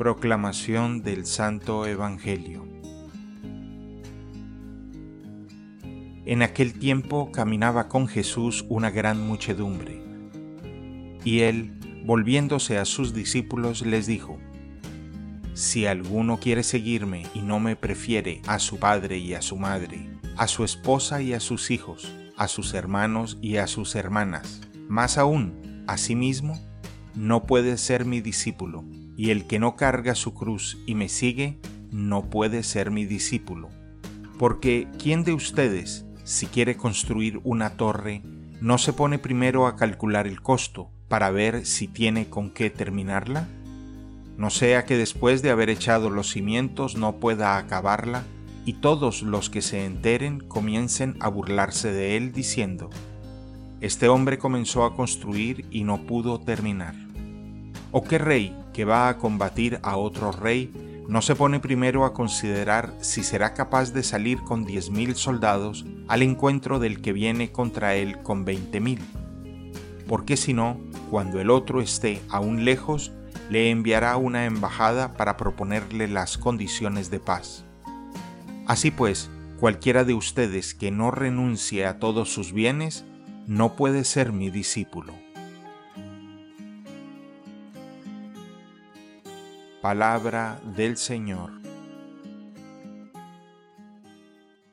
Proclamación del Santo Evangelio. En aquel tiempo caminaba con Jesús una gran muchedumbre, y él, volviéndose a sus discípulos, les dijo, Si alguno quiere seguirme y no me prefiere a su padre y a su madre, a su esposa y a sus hijos, a sus hermanos y a sus hermanas, más aún a sí mismo, no puede ser mi discípulo, y el que no carga su cruz y me sigue, no puede ser mi discípulo. Porque ¿quién de ustedes, si quiere construir una torre, no se pone primero a calcular el costo para ver si tiene con qué terminarla? No sea que después de haber echado los cimientos no pueda acabarla y todos los que se enteren comiencen a burlarse de él diciendo, Este hombre comenzó a construir y no pudo terminar. ¿O qué rey que va a combatir a otro rey no se pone primero a considerar si será capaz de salir con diez mil soldados al encuentro del que viene contra él con veinte mil? Porque si no, cuando el otro esté aún lejos, le enviará una embajada para proponerle las condiciones de paz. Así pues, cualquiera de ustedes que no renuncie a todos sus bienes, no puede ser mi discípulo. Palabra del Señor.